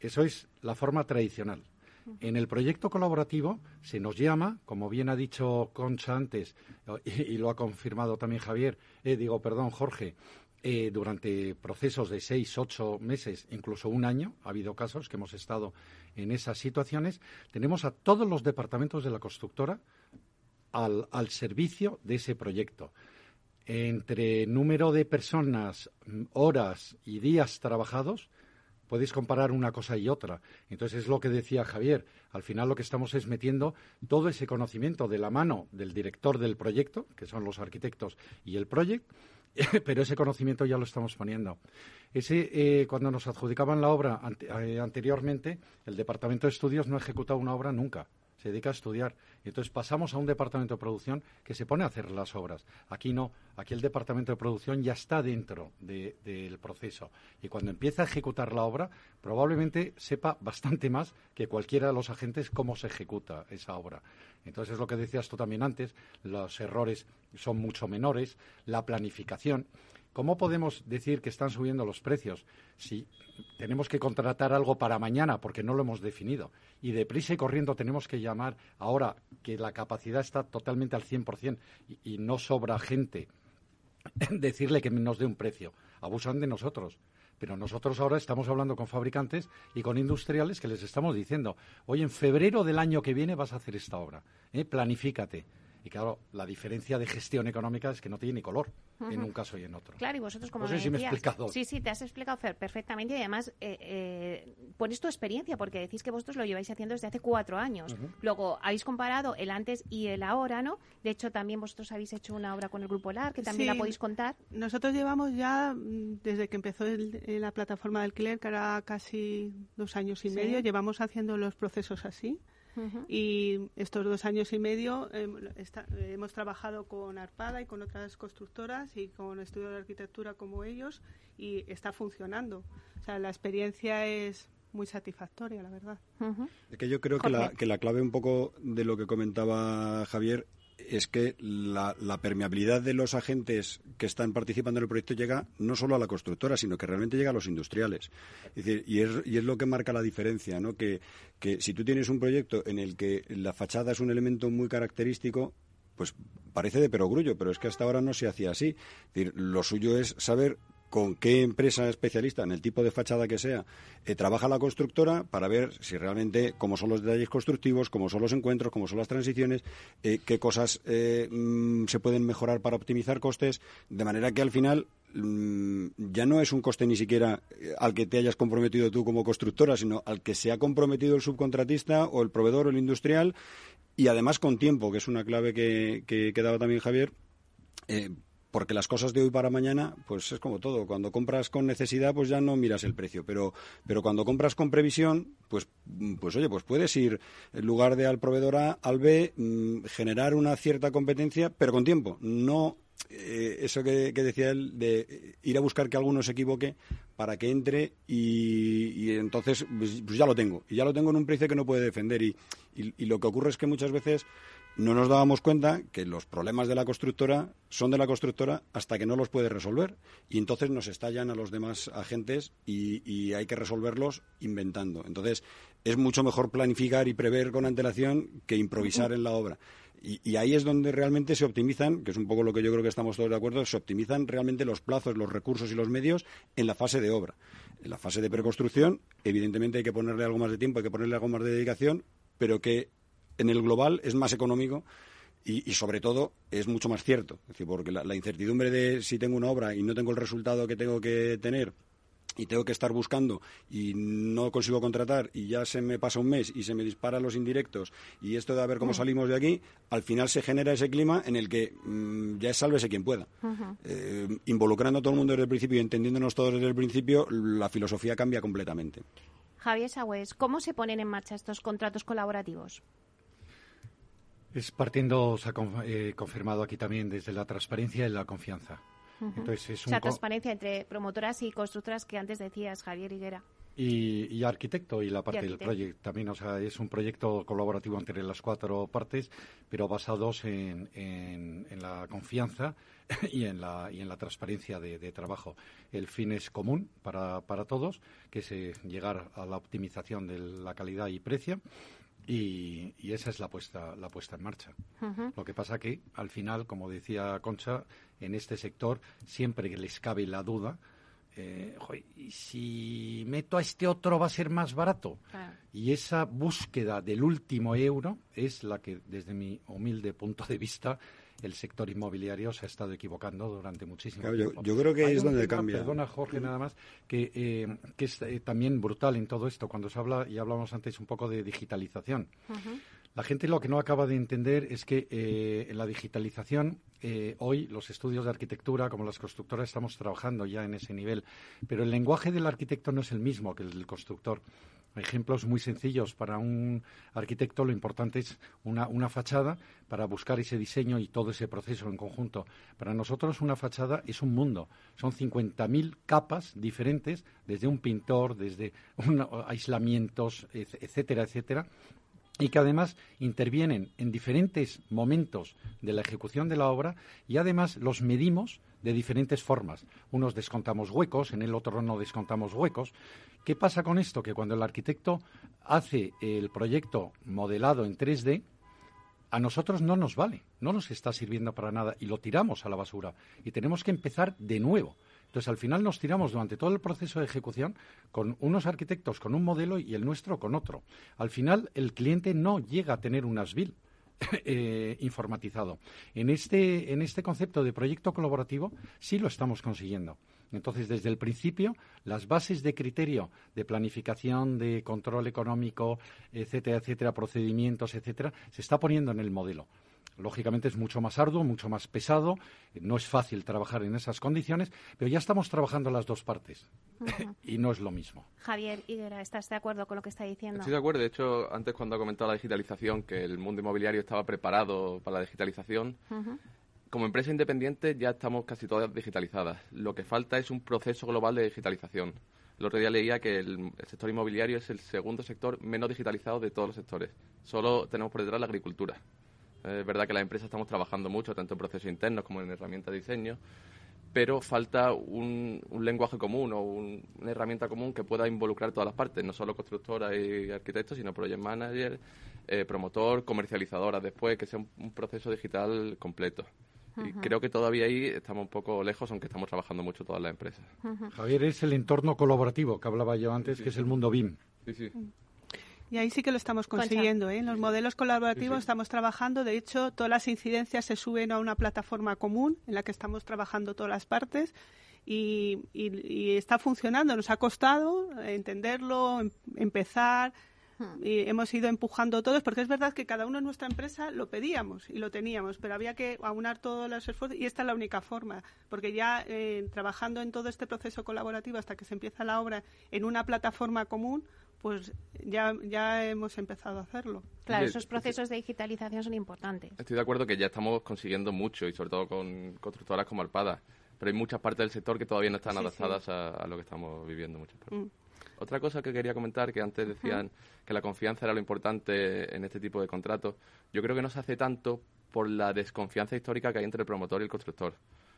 Eso es la forma tradicional. En el proyecto colaborativo se nos llama, como bien ha dicho Concha antes, y, lo ha confirmado también Javier, eh, digo, perdón, Jorge, eh, durante procesos de seis, ocho meses, incluso un año, ha habido casos que hemos estado en esas situaciones, tenemos a todos los departamentos de la constructora al, servicio de ese proyecto. Entre número de personas, horas y días trabajados, podéis comparar una cosa y otra. Entonces es lo que decía Javier. Al final lo que estamos es metiendo todo ese conocimiento de la mano del director del proyecto, que son los arquitectos y el proyecto, pero ese conocimiento ya lo estamos poniendo. Ese, eh, cuando nos adjudicaban la obra eh, anteriormente, el Departamento de Estudios no ha ejecutado una obra nunca. Se dedica a estudiar. Entonces pasamos a un departamento de producción que se pone a hacer las obras. Aquí no, aquí el departamento de producción ya está dentro del proceso. Y cuando empieza a ejecutar la obra, probablemente sepa bastante más que cualquiera de los agentes cómo se ejecuta esa obra. Entonces es lo que decías tú también antes, los errores son mucho menores, la planificación. ¿Cómo podemos decir que están subiendo los precios si tenemos que contratar algo para mañana porque no lo hemos definido? Y deprisa y corriendo tenemos que llamar ahora que la capacidad está totalmente al 100% y, y no sobra gente, decirle que nos dé un precio. Abusan de nosotros. Pero nosotros ahora estamos hablando con fabricantes y con industriales que les estamos diciendo, oye, en febrero del año que viene vas a hacer esta obra, ¿eh? planifícate. Y claro, la diferencia de gestión económica es que no tiene ni color en un caso y en otro. Claro, y vosotros como no sé si me he explicado. Sí, sí, te has explicado perfectamente y además eh, eh, pones tu experiencia porque decís que vosotros lo lleváis haciendo desde hace cuatro años. Luego habéis comparado el antes y el ahora, ¿no? De hecho, también vosotros habéis hecho una obra con el Grupo LAR, que también la podéis contar. Nosotros llevamos ya, mm, desde que empezó la plataforma de alquiler, que era casi dos años y medio, llevamos haciendo los procesos así. Y estos dos años y medio hemos trabajado con Arpada y con otras constructoras y con estudios de arquitectura como ellos y está funcionando. O sea, la experiencia es muy satisfactoria, la verdad. que yo creo que la, que la clave un poco de lo que comentaba Javier es que la, permeabilidad de los agentes que están participando en el proyecto llega no solo a la constructora, sino que realmente llega a los industriales. y, es, lo que marca la diferencia, ¿no? Que, que si tú tienes un proyecto en el que la fachada es un elemento muy característico, pues parece de perogrullo, pero es que hasta ahora no se hacía así. Es decir, lo suyo es saber con qué empresa especialista, en el tipo de fachada que sea, eh, trabaja la constructora para ver si realmente cómo son los detalles constructivos, cómo son los encuentros, cómo son las transiciones, eh, qué cosas eh, mm, se pueden mejorar para optimizar costes, de manera que al final mm, ya no es un coste ni siquiera al que te hayas comprometido tú como constructora, sino al que se ha comprometido el subcontratista o el proveedor o el industrial, y además con tiempo, que es una clave que, que, que daba también Javier porque las cosas de hoy para mañana, pues es como todo. Cuando compras con necesidad, pues ya no miras el precio. Pero, pero cuando compras con previsión, pues, pues oye, pues puedes ir en lugar de al proveedor A al B, mm, generar una cierta competencia, pero con tiempo. No eh, eso que, decía él, de ir a buscar que alguno se equivoque para que entre y, entonces pues, pues, ya lo tengo. Y ya lo tengo en un precio que no puede defender. y lo que ocurre es que muchas veces no nos dábamos cuenta que los problemas de la constructora son de la constructora hasta que no los puede resolver. Y entonces nos estallan a los demás agentes y, hay que resolverlos inventando. Entonces, es mucho mejor planificar y prever con antelación que improvisar en la obra. Y, ahí es donde realmente se optimizan, que es un poco lo que yo creo que estamos todos de acuerdo, se optimizan realmente los plazos, los recursos y los medios en la fase de obra. En la fase de preconstrucción, evidentemente hay que ponerle algo más de tiempo, hay que ponerle algo más de dedicación, pero que en el global es más económico y, sobre todo es mucho más cierto. Es decir, porque la, incertidumbre de si tengo una obra y no tengo el resultado que tengo que tener y tengo que estar buscando y no consigo contratar y ya se me pasa un mes y se me disparan los indirectos y esto de a ver cómo mm. salimos de aquí, al final se genera ese clima en el que mm, ya es sálvese quien pueda. Eh, involucrando a todo el mundo desde el principio y entendiéndonos todos desde el principio, la filosofía cambia completamente. Javier Sagüez, ¿cómo se ponen en marcha estos contratos colaborativos? Es partiendo, se ha eh, confirmado aquí también desde la transparencia y la confianza. Entonces es o transparencia entre promotoras y constructoras que antes decías, Javier Higuera. Y, arquitecto y la parte del proyecto también, o sea, es un proyecto colaborativo entre las cuatro partes, pero basados en, en, la confianza y en la, y en la transparencia de, de, trabajo. El fin es común para, para todos, que es eh, llegar a la optimización de la calidad y precio y, esa es la puesta, la puesta en marcha. Lo que pasa que, al final, como decía Concha, en este sector siempre que les cabe la duda, eh, ¿y si meto a este otro va a ser más barato? Y esa búsqueda del último euro es la que, desde mi humilde punto de vista, el sector inmobiliario se ha estado equivocando durante muchísimo tiempo. Yo, creo que es donde cambia. Perdona, Jorge, nada más, que, eh, que es eh, también brutal en todo esto, cuando se habla, y hablamos antes un poco de digitalización. La gente lo que no acaba de entender es que eh, en la digitalización eh, hoy los estudios de arquitectura, como las constructoras, estamos trabajando ya en ese nivel, pero el lenguaje del arquitecto no es el mismo que el del constructor. Ejemplos muy sencillos para un arquitecto, lo importante es una, una, fachada para buscar ese diseño y todo ese proceso en conjunto. Para nosotros una fachada es un mundo, son 50.000 capas diferentes, desde un pintor, desde un, aislamientos, etcétera, etcétera, y que además intervienen en diferentes momentos de la ejecución de la obra y además los medimos de diferentes formas. Unos descontamos huecos, en el otro no descontamos huecos. ¿Qué pasa con esto? Que cuando el arquitecto hace el proyecto modelado en 3D, a nosotros no nos vale, no nos está sirviendo para nada y lo tiramos a la basura y tenemos que empezar de nuevo. Entonces, al final nos tiramos durante todo el proceso de ejecución con unos arquitectos con un modelo y el nuestro con otro. Al final, el cliente no llega a tener un ASBIL. Eh, informatizado. En este, en este concepto de proyecto colaborativo sí lo estamos consiguiendo. Entonces, desde el principio, las bases de criterio de planificación, de control económico, etcétera, etcétera, procedimientos, etcétera, se está poniendo en el modelo. Lógicamente es mucho más arduo, mucho más pesado, no es fácil trabajar en esas condiciones, pero ya estamos trabajando las dos partes y no es lo mismo. Javier Higuera, ¿estás de acuerdo con lo que está diciendo? Estoy de acuerdo. De hecho, antes cuando ha comentado la digitalización, que el mundo inmobiliario estaba preparado para la digitalización, como empresa independiente ya estamos casi todas digitalizadas. Lo que falta es un proceso global de digitalización. El otro día leía que el, sector inmobiliario es el segundo sector menos digitalizado de todos los sectores. Solo tenemos por detrás la agricultura. Es verdad que las empresas estamos trabajando mucho, tanto en procesos internos como en herramientas de diseño, pero falta un, lenguaje común o una herramienta común que pueda involucrar todas las partes, no solo constructoras y arquitectos, sino project manager, eh, promotor, comercializadoras después, que sea un, proceso digital completo. Y creo que todavía ahí estamos un poco lejos, aunque estamos trabajando mucho todas las empresas. Javier, es el entorno colaborativo que hablaba yo antes, que es el mundo BIM. Sí, sí. Y ahí sí que lo estamos consiguiendo. ¿eh? En los modelos colaborativos estamos trabajando. De hecho, todas las incidencias se suben a una plataforma común en la que estamos trabajando todas las partes. Y, está funcionando. Nos ha costado entenderlo, em, empezar. Y hemos ido empujando todos, porque es verdad que cada uno en nuestra empresa lo pedíamos y lo teníamos, pero había que aunar todos los esfuerzos y esta es la única forma, porque ya eh, trabajando en todo este proceso colaborativo hasta que se empieza la obra en una plataforma común, pues ya, ya hemos empezado a hacerlo. Claro, esos procesos de digitalización son importantes. Estoy de acuerdo que ya estamos consiguiendo mucho y sobre todo con constructoras como Alpada, pero hay muchas partes del sector que todavía no están adaptadas A, lo que estamos viviendo muchas partes. Mm. Otra cosa que quería comentar, que antes decían que la confianza era lo importante en este tipo de contratos, yo creo que no se hace tanto por la desconfianza histórica que hay entre el promotor y el constructor.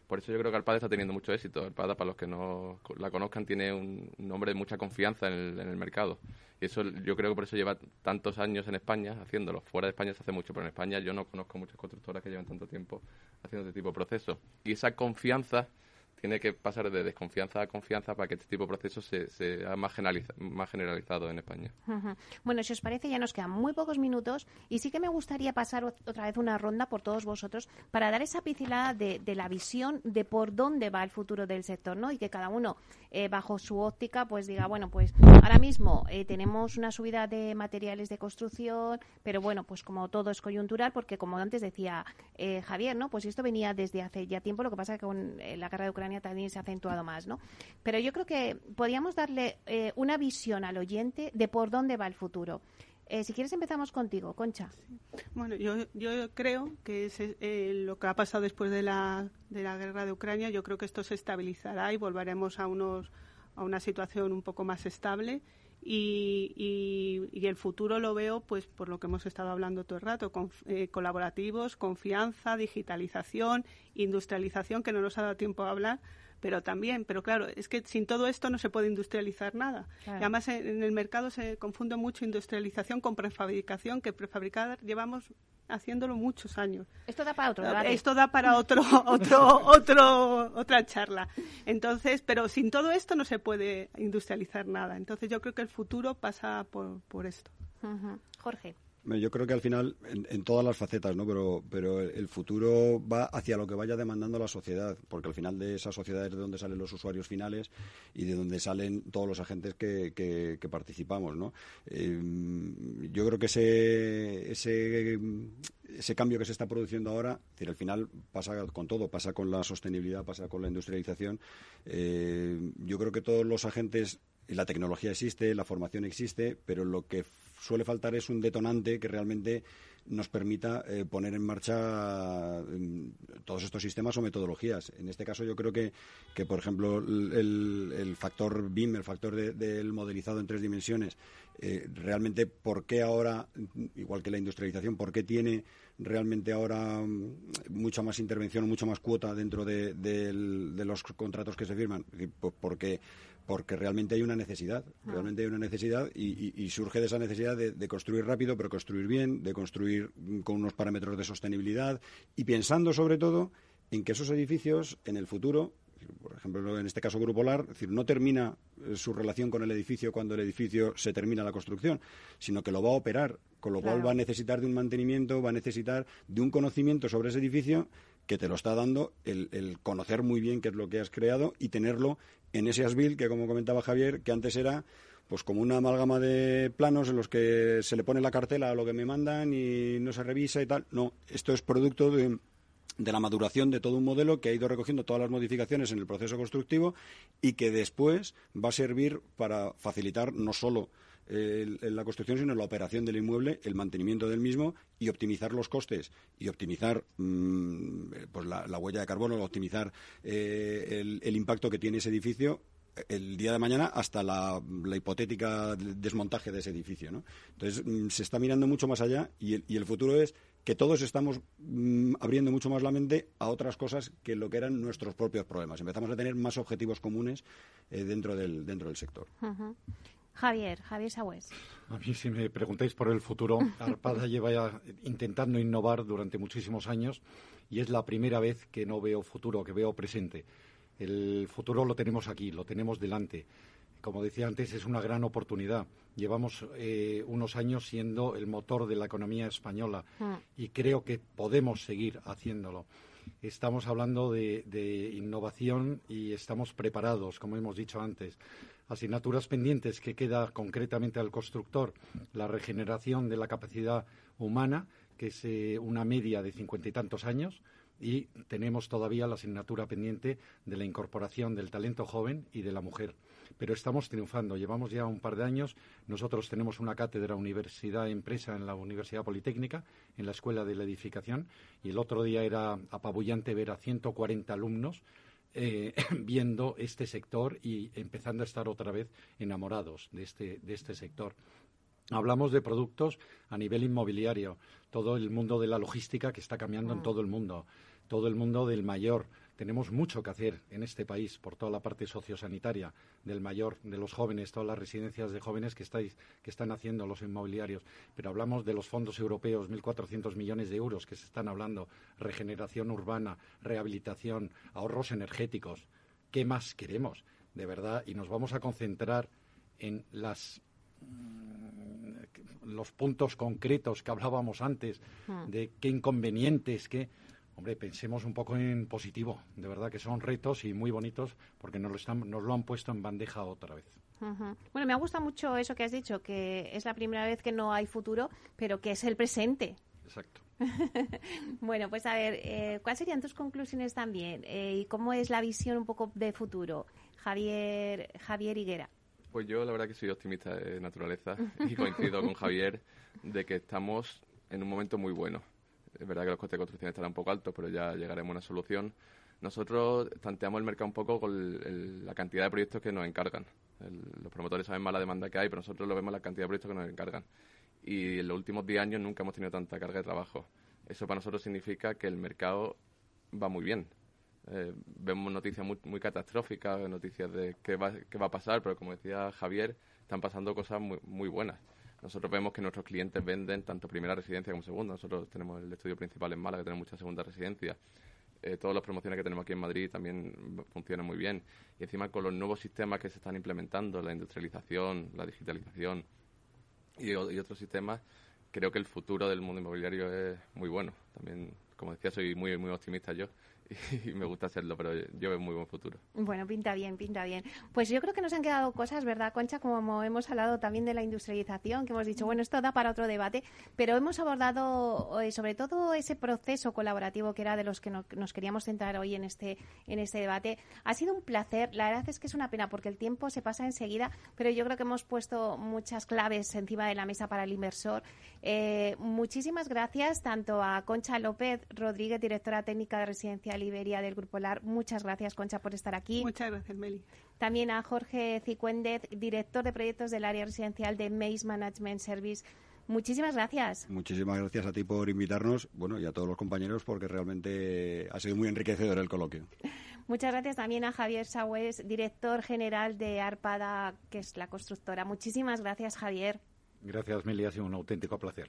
Por eso yo creo que Alpada está teniendo mucho éxito. Alpada, para los que no la conozcan, tiene un nombre de mucha confianza en el, mercado. Y eso yo creo que por eso lleva tantos años en España haciéndolo. Fuera de España se hace mucho, pero en España yo no conozco muchas constructoras que llevan tanto tiempo haciendo este tipo de procesos. Y esa confianza tiene que pasar de desconfianza a confianza para que este tipo de procesos se, sea más, generalizado en España. Bueno, si os parece, ya nos quedan muy pocos minutos y sí que me gustaría pasar otra vez una ronda por todos vosotros para dar esa pincelada de, la visión de por dónde va el futuro del sector, ¿no? Y que cada uno, eh, bajo su óptica, pues diga, bueno, pues ahora mismo eh, tenemos una subida de materiales de construcción, pero bueno, pues como todo es coyuntural, porque como antes decía eh, Javier, ¿no? Pues esto venía desde hace ya tiempo, lo que pasa que con la guerra de Ucrania también se ha acentuado más, ¿no? Pero yo creo que podríamos darle eh, una visión al oyente de por dónde va el futuro. Eh, si quieres empezamos contigo, Concha. Bueno, yo, yo creo que es, eh, lo que ha pasado después de la, de la guerra de Ucrania, yo creo que esto se estabilizará y volveremos a, unos, a una situación un poco más estable y, y, el futuro lo veo pues por lo que hemos estado hablando todo el rato, con, colaborativos, confianza, digitalización, industrialización, que no nos ha dado tiempo a hablar, pero también, pero claro, es que sin todo esto no se puede industrializar nada. además en, el mercado se confunde mucho industrialización con prefabricación, que prefabricar llevamos haciéndolo muchos años. Esto da para otro debate. Esto da para otro, otro, otro, otra charla. Entonces, pero sin todo esto no se puede industrializar nada. Entonces yo creo que el futuro pasa por, por esto. Jorge. Yo creo que al final, en, todas las facetas, ¿no? Pero, pero el futuro va hacia lo que vaya demandando la sociedad, porque al final de esa sociedad es de donde salen los usuarios finales y de donde salen todos los agentes que, que, participamos, ¿no? Eh, yo creo que ese, ese, ese cambio que se está produciendo ahora, al final pasa con todo, pasa con la sostenibilidad, pasa con la industrialización. Eh, yo creo que todos los agentes la tecnología existe, la formación existe, pero lo que suele faltar es un detonante que realmente nos permita eh, poner en marcha mm, todos estos sistemas o metodologías. En este caso yo creo que, que por ejemplo, el, factor BIM, el factor del modelizado en tres dimensiones, eh, realmente por qué ahora, igual que la industrialización, por qué tiene realmente ahora mm, mucha más intervención, mucha más cuota dentro de, los contratos que se firman. Pues porque porque realmente hay una necesidad, ah. realmente hay una necesidad y, surge de esa necesidad de, construir rápido, pero construir bien, de construir con unos parámetros de sostenibilidad y pensando sobre todo en que esos edificios en el futuro, por ejemplo en este caso Grupo Lar, decir, no termina eh, su relación con el edificio cuando el edificio se termina la construcción, sino que lo va a operar, con lo cual va a necesitar de un mantenimiento, va a necesitar de un conocimiento sobre ese edificio que te lo está dando el, el, conocer muy bien qué es lo que has creado y tenerlo en ese ASBIL que, como comentaba Javier, que antes era pues como una amalgama de planos en los que se le pone la cartela a lo que me mandan y no se revisa y tal. No, esto es producto de, de la maduración de todo un modelo que ha ido recogiendo todas las modificaciones en el proceso constructivo y que después va a servir para facilitar no solo en la construcción, sino la operación del inmueble, el mantenimiento del mismo y optimizar los costes y optimizar mm, pues la, huella de carbono, optimizar eh, el, impacto que tiene ese edificio el día de mañana hasta la, hipotética desmontaje de ese edificio. ¿no? Entonces, mm, se está mirando mucho más allá y el, y el futuro es que todos estamos mm, abriendo mucho más la mente a otras cosas que lo que eran nuestros propios problemas. Empezamos a tener más objetivos comunes eh, dentro, del, dentro del sector. Javier, Javier Sagüez. A mí, si me preguntáis por el futuro, Arpada lleva intentando innovar durante muchísimos años y es la primera vez que no veo futuro, que veo presente. El futuro lo tenemos aquí, lo tenemos delante. Como decía antes, es una gran oportunidad. Llevamos eh, unos años siendo el motor de la economía española mm. y creo que podemos seguir haciéndolo. Estamos hablando de innovación y estamos preparados, como hemos dicho antes asignaturas pendientes que queda concretamente al constructor, la regeneración de la capacidad humana, que es eh, una media de cincuenta y tantos años, y tenemos todavía la asignatura pendiente de la incorporación del talento joven y de la mujer. Pero estamos triunfando. Llevamos ya un par de años. Nosotros tenemos una cátedra Universidad Empresa en la Universidad Politécnica, en la Escuela de la Edificación, y el otro día era apabullante ver a 140 alumnos eh, viendo este sector y empezando a estar otra vez enamorados de este, de este sector. Hablamos de productos a nivel inmobiliario, todo el mundo de la logística que está cambiando en mm. todo el mundo, todo el mundo del mayor, tenemos mucho que hacer en este país por toda la parte sociosanitaria del mayor, de los jóvenes, todas las residencias de jóvenes que, estáis, que están haciendo los inmobiliarios. Pero hablamos de los fondos europeos, 1.400 millones de euros que se están hablando, regeneración urbana, rehabilitación, ahorros energéticos. ¿Qué más queremos? De verdad, y nos vamos a concentrar en las los puntos concretos que hablábamos antes, hmm. de qué inconvenientes, qué Hombre, pensemos un poco en positivo. De verdad que son retos y muy bonitos porque nos lo, están, nos lo han puesto en bandeja otra vez. Bueno, me ha gustado mucho eso que has dicho, que es la primera vez que no hay futuro, pero que es el presente. Exacto. bueno, pues a ver, eh, ¿cuáles serían tus conclusiones también? Eh, ¿Y cómo es la visión un poco de futuro? Javier, Javier Higuera. Pues yo la verdad que soy optimista de naturaleza y coincido con Javier de que estamos en un momento muy bueno es verdad que los costes de construcción estarán un poco altos, pero ya llegaremos a una solución. Nosotros tanteamos el mercado un poco con la cantidad de proyectos que nos encargan. los promotores saben más la demanda que hay, pero nosotros lo vemos la cantidad de proyectos que nos encargan. Y en los últimos 10 años nunca hemos tenido tanta carga de trabajo. Eso para nosotros significa que el mercado va muy bien. Eh, vemos noticias muy, muy, catastróficas, noticias de qué va, qué va a pasar, pero como decía Javier, están pasando cosas muy, muy buenas. Nosotros vemos que nuestros clientes venden tanto primera residencia como segunda. Nosotros tenemos el estudio principal en Málaga, que tenemos muchas segundas residencias. Eh, todas las promociones que tenemos aquí en Madrid también funcionan muy bien. Y encima con los nuevos sistemas que se están implementando, la industrialización, la digitalización y, otros sistemas, creo que el futuro del mundo inmobiliario es muy bueno. También, como decía, soy muy, muy optimista yo y me gusta hacerlo, pero yo veo muy buen futuro. Bueno, pinta bien, pinta bien. Pues yo creo que nos han quedado cosas, ¿verdad, Concha? Como hemos hablado también de la industrialización, que hemos dicho, bueno, esto da para otro debate, pero hemos abordado eh, sobre todo ese proceso colaborativo que era de los que nos queríamos centrar hoy en este, en este debate. Ha sido un placer, la verdad es que es una pena porque el tiempo se pasa enseguida, pero yo creo que hemos puesto muchas claves encima de la mesa para el inversor. Eh, muchísimas gracias tanto a Concha López Rodríguez, directora técnica de Residencial Iberia del Grupo LAR. Muchas gracias, Concha, por estar aquí. Muchas gracias, Meli. También a Jorge Cicuéndez, director de proyectos del área residencial de Maze Management Service. Muchísimas gracias. Muchísimas gracias a ti por invitarnos, bueno, y a todos los compañeros porque realmente ha sido muy enriquecedor el coloquio. Muchas gracias también a Javier Sagüez, director general de Arpada, que es la constructora. Muchísimas gracias, Javier. Gracias, Meli, ha sido un auténtico placer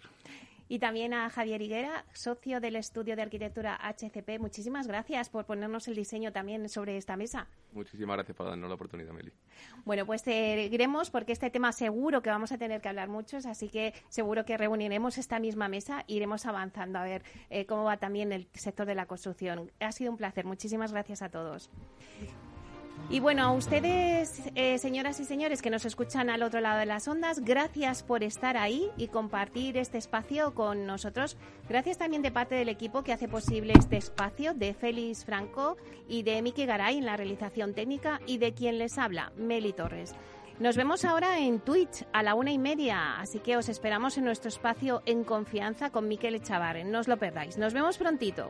y también a Javier Higuera, socio del estudio de arquitectura HCP. Muchísimas gracias por ponernos el diseño también sobre esta mesa. Muchísimas gracias por darnos la oportunidad, Meli. Bueno, pues seguiremos porque este tema seguro que vamos a tener que hablar muchos, así que seguro que reuniremos esta misma mesa e iremos avanzando a ver eh, cómo va también el sector de la construcción. Ha sido un placer. Muchísimas gracias a todos. Y bueno, a ustedes, eh, señoras y señores que nos escuchan al otro lado de las ondas, gracias por estar ahí y compartir este espacio con nosotros. Gracias también de parte del equipo que hace posible este espacio, de Félix Franco y de Miki Garay en la realización técnica y de quien les habla, Meli Torres. Nos vemos ahora en Twitch a la una y media, así que os esperamos en nuestro espacio en confianza con Miquel Echavarren. No os lo perdáis. Nos vemos prontito.